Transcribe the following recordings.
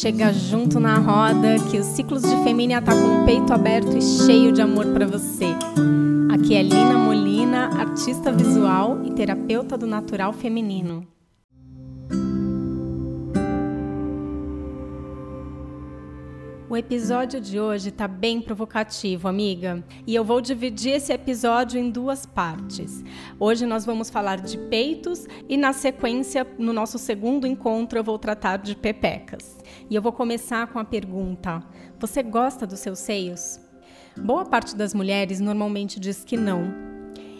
chega junto na roda que os ciclos de Femínia tá com o peito aberto e cheio de amor para você. Aqui é Lina Molina, artista visual e terapeuta do natural feminino. O episódio de hoje está bem provocativo, amiga, e eu vou dividir esse episódio em duas partes. Hoje nós vamos falar de peitos e, na sequência, no nosso segundo encontro, eu vou tratar de pepecas. E eu vou começar com a pergunta: Você gosta dos seus seios? Boa parte das mulheres normalmente diz que não.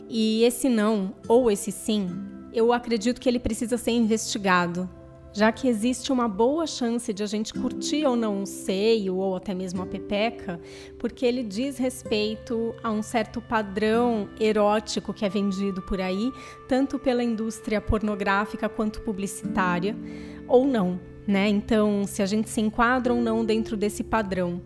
E esse não, ou esse sim, eu acredito que ele precisa ser investigado já que existe uma boa chance de a gente curtir ou não um seio ou até mesmo a pepeca, porque ele diz respeito a um certo padrão erótico que é vendido por aí, tanto pela indústria pornográfica quanto publicitária, ou não. Né? Então, se a gente se enquadra ou não dentro desse padrão.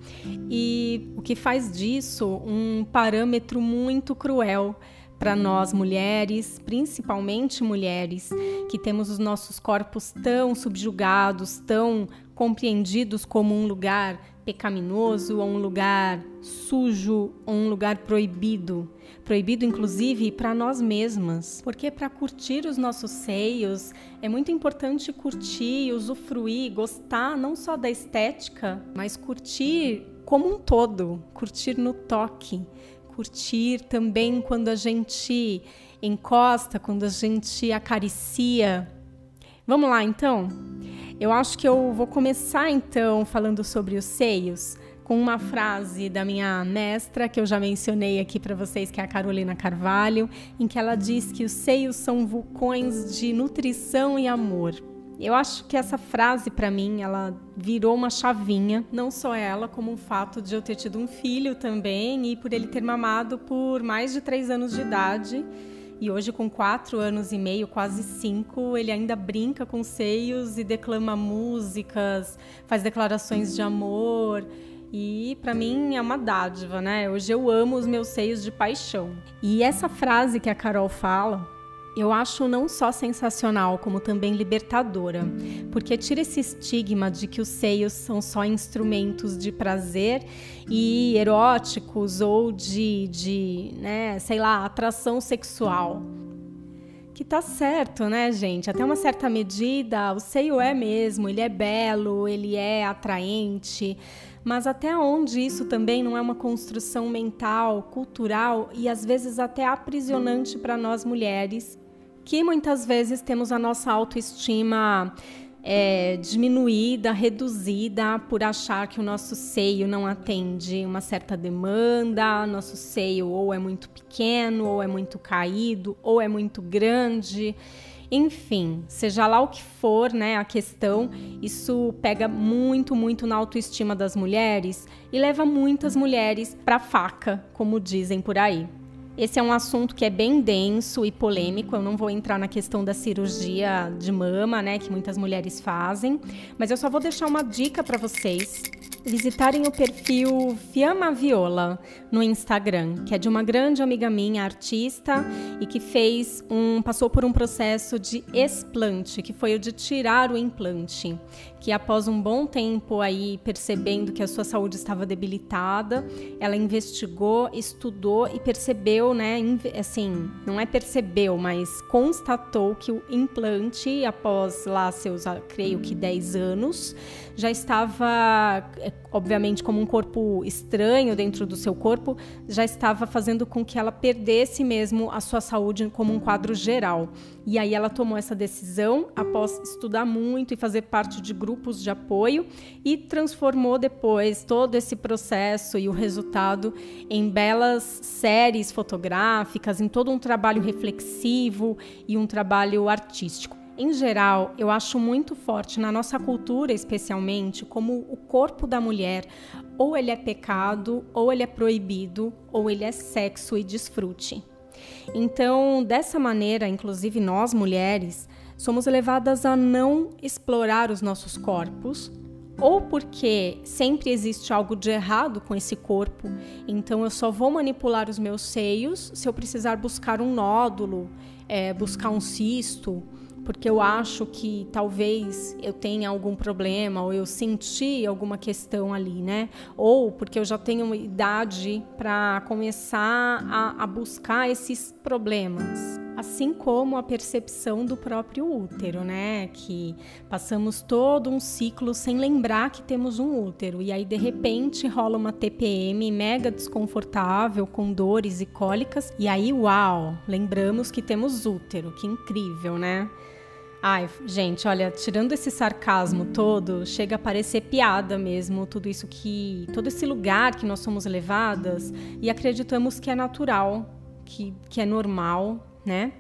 E o que faz disso um parâmetro muito cruel para nós mulheres, principalmente mulheres, que temos os nossos corpos tão subjugados, tão compreendidos como um lugar pecaminoso, ou um lugar sujo, ou um lugar proibido. Proibido, inclusive, para nós mesmas. Porque para curtir os nossos seios é muito importante curtir, usufruir, gostar não só da estética, mas curtir como um todo, curtir no toque, curtir também quando a gente encosta, quando a gente acaricia. Vamos lá então? Eu acho que eu vou começar então falando sobre os seios com uma frase da minha mestra que eu já mencionei aqui para vocês, que é a Carolina Carvalho, em que ela diz que os seios são vulcões de nutrição e amor. Eu acho que essa frase para mim, ela virou uma chavinha, não só ela, como o fato de eu ter tido um filho também e por ele ter mamado por mais de três anos de idade. E hoje, com quatro anos e meio, quase cinco, ele ainda brinca com seios e declama músicas, faz declarações de amor. E para mim é uma dádiva, né? Hoje eu amo os meus seios de paixão. E essa frase que a Carol fala, eu acho não só sensacional, como também libertadora, porque tira esse estigma de que os seios são só instrumentos de prazer e eróticos ou de, de né, sei lá, atração sexual. Que tá certo, né, gente? Até uma certa medida, o seio é mesmo, ele é belo, ele é atraente, mas até onde isso também não é uma construção mental, cultural e às vezes até aprisionante para nós mulheres que muitas vezes temos a nossa autoestima é, diminuída, reduzida por achar que o nosso seio não atende uma certa demanda, nosso seio ou é muito pequeno, ou é muito caído, ou é muito grande. Enfim, seja lá o que for, né, a questão, isso pega muito, muito na autoestima das mulheres e leva muitas mulheres para faca, como dizem por aí. Esse é um assunto que é bem denso e polêmico. Eu não vou entrar na questão da cirurgia de mama, né, que muitas mulheres fazem, mas eu só vou deixar uma dica para vocês visitarem o perfil Fiamma Viola no Instagram, que é de uma grande amiga minha, artista, e que fez um passou por um processo de explante, que foi o de tirar o implante, que após um bom tempo aí percebendo que a sua saúde estava debilitada, ela investigou, estudou e percebeu, né, assim, não é percebeu, mas constatou que o implante após lá seus, ah, creio que 10 anos, já estava é, obviamente como um corpo estranho dentro do seu corpo, já estava fazendo com que ela perdesse mesmo a sua saúde como um quadro geral. E aí ela tomou essa decisão após estudar muito e fazer parte de grupos de apoio e transformou depois todo esse processo e o resultado em belas séries fotográficas, em todo um trabalho reflexivo e um trabalho artístico. Em geral, eu acho muito forte na nossa cultura, especialmente, como o corpo da mulher ou ele é pecado, ou ele é proibido, ou ele é sexo e desfrute. Então, dessa maneira, inclusive nós mulheres, somos levadas a não explorar os nossos corpos, ou porque sempre existe algo de errado com esse corpo, então eu só vou manipular os meus seios se eu precisar buscar um nódulo, é, buscar um cisto porque eu acho que talvez eu tenha algum problema ou eu senti alguma questão ali, né? Ou porque eu já tenho idade para começar a, a buscar esses problemas assim como a percepção do próprio útero, né? Que passamos todo um ciclo sem lembrar que temos um útero e aí de repente rola uma TPM mega desconfortável com dores e cólicas e aí uau, lembramos que temos útero, que incrível, né? Ai, gente, olha, tirando esse sarcasmo todo, chega a parecer piada mesmo, tudo isso que. todo esse lugar que nós somos levadas e acreditamos que é natural, que, que é normal, né?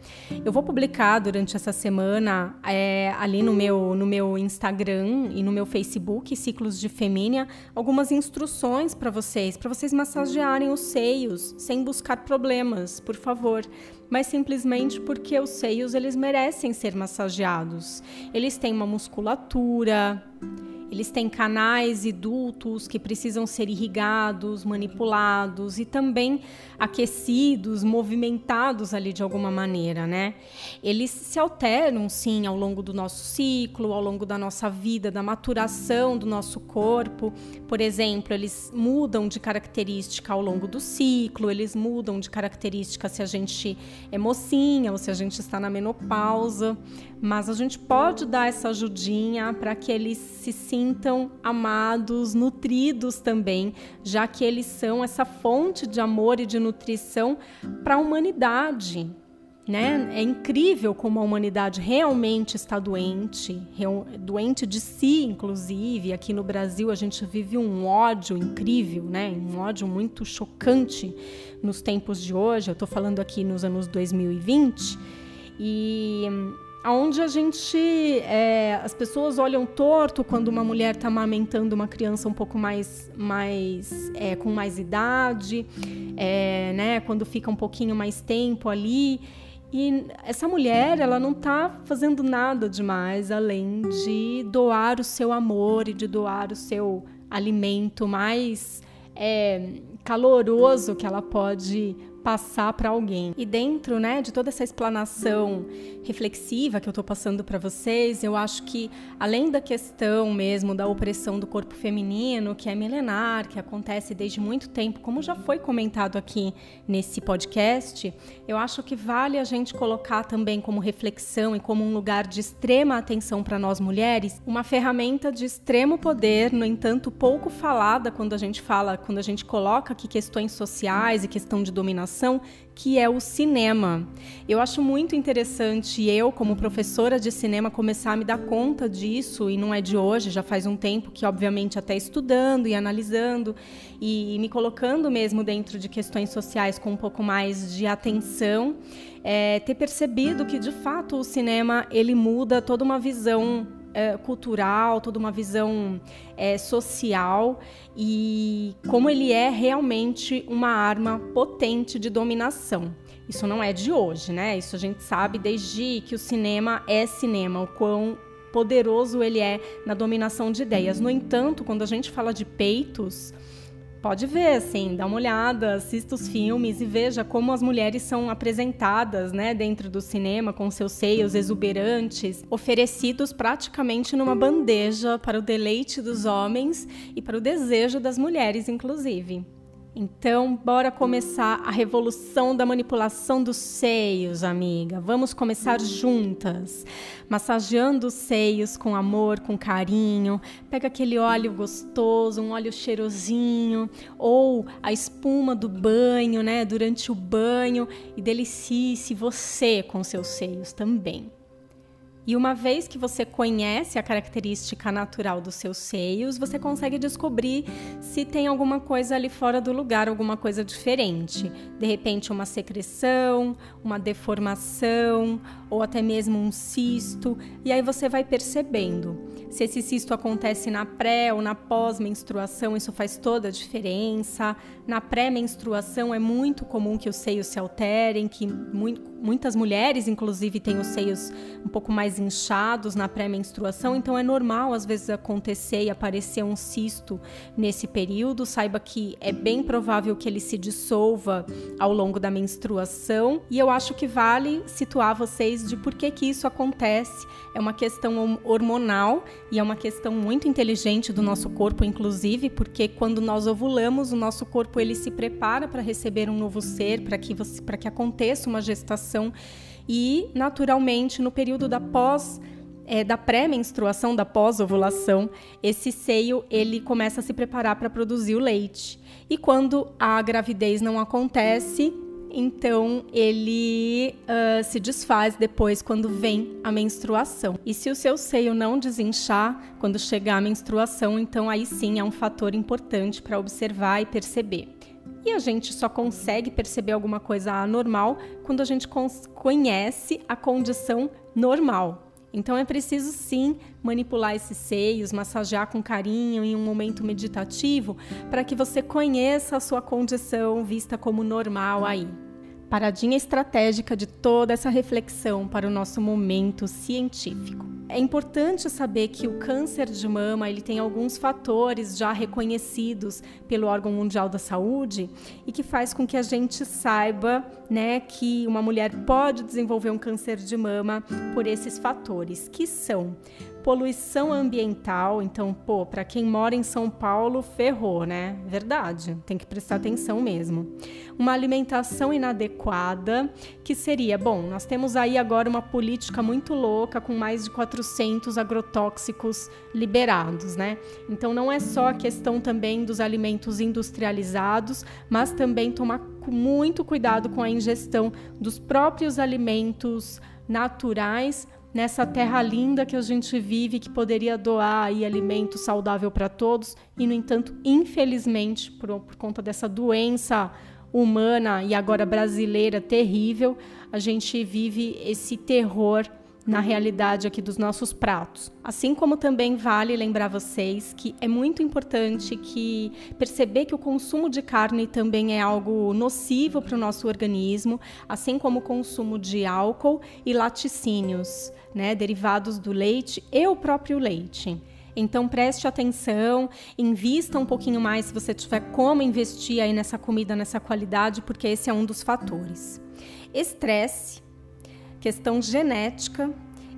Eu vou publicar durante essa semana é, ali no meu, no meu Instagram e no meu Facebook, Ciclos de Femínia, algumas instruções para vocês, para vocês massagearem os seios sem buscar problemas, por favor mas simplesmente porque os seios eles merecem ser massageados. Eles têm uma musculatura, eles têm canais e dutos que precisam ser irrigados, manipulados e também aquecidos, movimentados ali de alguma maneira, né? Eles se alteram sim ao longo do nosso ciclo, ao longo da nossa vida, da maturação do nosso corpo. Por exemplo, eles mudam de característica ao longo do ciclo, eles mudam de característica se a gente é mocinha ou se a gente está na menopausa, mas a gente pode dar essa ajudinha para que eles se sintam amados, nutridos também, já que eles são essa fonte de amor e de nutrição para a humanidade. Né? É incrível como a humanidade realmente está doente, doente de si, inclusive. Aqui no Brasil a gente vive um ódio incrível, né? um ódio muito chocante nos tempos de hoje. Eu estou falando aqui nos anos 2020 e onde a gente é, as pessoas olham torto quando uma mulher está amamentando uma criança um pouco mais mais é, com mais idade é, né quando fica um pouquinho mais tempo ali. E essa mulher ela não está fazendo nada demais além de doar o seu amor e de doar o seu alimento mais é, caloroso que ela pode passar para alguém. E dentro, né, de toda essa explanação reflexiva que eu estou passando para vocês, eu acho que além da questão mesmo da opressão do corpo feminino, que é milenar, que acontece desde muito tempo, como já foi comentado aqui nesse podcast, eu acho que vale a gente colocar também como reflexão e como um lugar de extrema atenção para nós mulheres, uma ferramenta de extremo poder, no entanto, pouco falada quando a gente fala, quando a gente coloca aqui questões sociais e questão de dominação que é o cinema. Eu acho muito interessante eu, como professora de cinema, começar a me dar conta disso, e não é de hoje, já faz um tempo que, obviamente, até estudando e analisando e me colocando mesmo dentro de questões sociais com um pouco mais de atenção, é, ter percebido que, de fato, o cinema ele muda toda uma visão é, cultural, toda uma visão é, social e como ele é realmente uma arma potente de dominação. Isso não é de hoje, né? Isso a gente sabe desde que o cinema é cinema, o quão poderoso ele é na dominação de ideias. No entanto, quando a gente fala de peitos, Pode ver, assim, dá uma olhada, assista os filmes e veja como as mulheres são apresentadas, né, dentro do cinema, com seus seios exuberantes, oferecidos praticamente numa bandeja para o deleite dos homens e para o desejo das mulheres, inclusive. Então, bora começar a revolução da manipulação dos seios, amiga. Vamos começar juntas, massageando os seios com amor, com carinho. Pega aquele óleo gostoso, um óleo cheirosinho, ou a espuma do banho, né? Durante o banho e delicie-se você com seus seios também. E uma vez que você conhece a característica natural dos seus seios, você consegue descobrir se tem alguma coisa ali fora do lugar, alguma coisa diferente. De repente, uma secreção, uma deformação ou até mesmo um cisto. E aí você vai percebendo. Se esse cisto acontece na pré ou na pós-menstruação, isso faz toda a diferença. Na pré-menstruação é muito comum que os seios se alterem, que muitas mulheres, inclusive, têm os seios um pouco mais inchados na pré-menstruação, então é normal às vezes acontecer e aparecer um cisto nesse período. Saiba que é bem provável que ele se dissolva ao longo da menstruação e eu acho que vale situar vocês de por que que isso acontece. É uma questão hormonal e é uma questão muito inteligente do nosso corpo, inclusive, porque quando nós ovulamos, o nosso corpo ele se prepara para receber um novo ser, para que para que aconteça uma gestação e, naturalmente, no período da pós é, da pré-menstruação, da pós-ovulação, esse seio ele começa a se preparar para produzir o leite. E quando a gravidez não acontece, então ele uh, se desfaz depois quando vem a menstruação. E se o seu seio não desinchar quando chegar a menstruação, então aí sim é um fator importante para observar e perceber. E a gente só consegue perceber alguma coisa anormal quando a gente conhece a condição normal. Então é preciso sim manipular esses seios, massagear com carinho em um momento meditativo para que você conheça a sua condição vista como normal aí. Paradinha estratégica de toda essa reflexão para o nosso momento científico. É importante saber que o câncer de mama ele tem alguns fatores já reconhecidos pelo órgão mundial da saúde e que faz com que a gente saiba, né, que uma mulher pode desenvolver um câncer de mama por esses fatores, que são poluição ambiental. Então, pô, para quem mora em São Paulo, ferrou, né? Verdade, tem que prestar atenção mesmo. Uma alimentação inadequada, que seria, bom, nós temos aí agora uma política muito louca com mais de 400 agrotóxicos liberados, né? Então, não é só a questão também dos alimentos industrializados, mas também tomar muito cuidado com a ingestão dos próprios alimentos naturais nessa terra linda que a gente vive, que poderia doar aí alimento saudável para todos, e no entanto, infelizmente, por, por conta dessa doença humana e agora brasileira terrível, a gente vive esse terror na realidade aqui dos nossos pratos. Assim como também vale lembrar vocês que é muito importante que perceber que o consumo de carne também é algo nocivo para o nosso organismo, assim como o consumo de álcool e laticínios, né, derivados do leite e o próprio leite. Então preste atenção, invista um pouquinho mais se você tiver como investir aí nessa comida, nessa qualidade, porque esse é um dos fatores. Estresse questão genética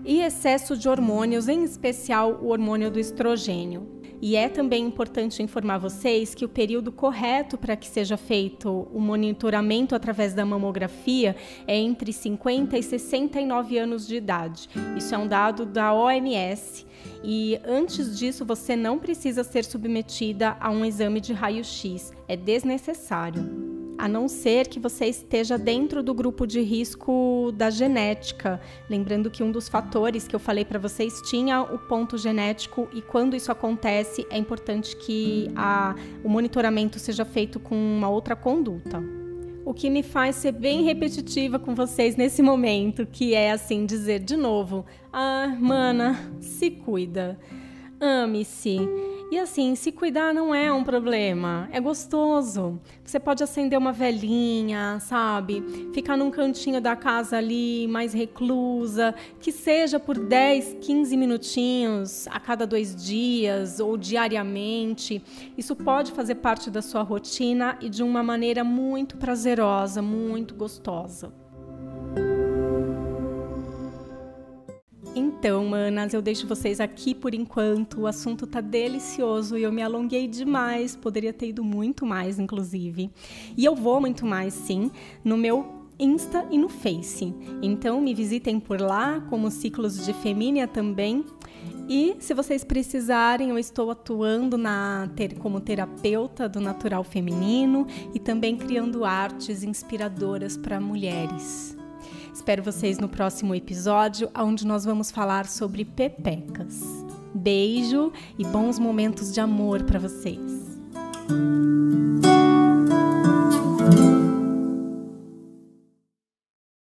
e excesso de hormônios, em especial o hormônio do estrogênio. E é também importante informar vocês que o período correto para que seja feito o monitoramento através da mamografia é entre 50 e 69 anos de idade. Isso é um dado da OMS. E antes disso, você não precisa ser submetida a um exame de raio-x, é desnecessário a não ser que você esteja dentro do grupo de risco da genética. Lembrando que um dos fatores que eu falei para vocês tinha o ponto genético e quando isso acontece é importante que a, o monitoramento seja feito com uma outra conduta. O que me faz ser bem repetitiva com vocês nesse momento, que é assim dizer de novo: "Ah, mana, se cuida. Ame-se." E assim, se cuidar não é um problema, é gostoso. Você pode acender uma velhinha, sabe? Ficar num cantinho da casa ali, mais reclusa, que seja por 10, 15 minutinhos a cada dois dias ou diariamente. Isso pode fazer parte da sua rotina e de uma maneira muito prazerosa, muito gostosa. Então, manas, eu deixo vocês aqui por enquanto. O assunto tá delicioso e eu me alonguei demais. Poderia ter ido muito mais, inclusive. E eu vou muito mais, sim, no meu Insta e no Face. Então, me visitem por lá, como Ciclos de Femínia também. E se vocês precisarem, eu estou atuando na ter, como terapeuta do natural feminino e também criando artes inspiradoras para mulheres. Espero vocês no próximo episódio, onde nós vamos falar sobre pepecas. Beijo e bons momentos de amor para vocês.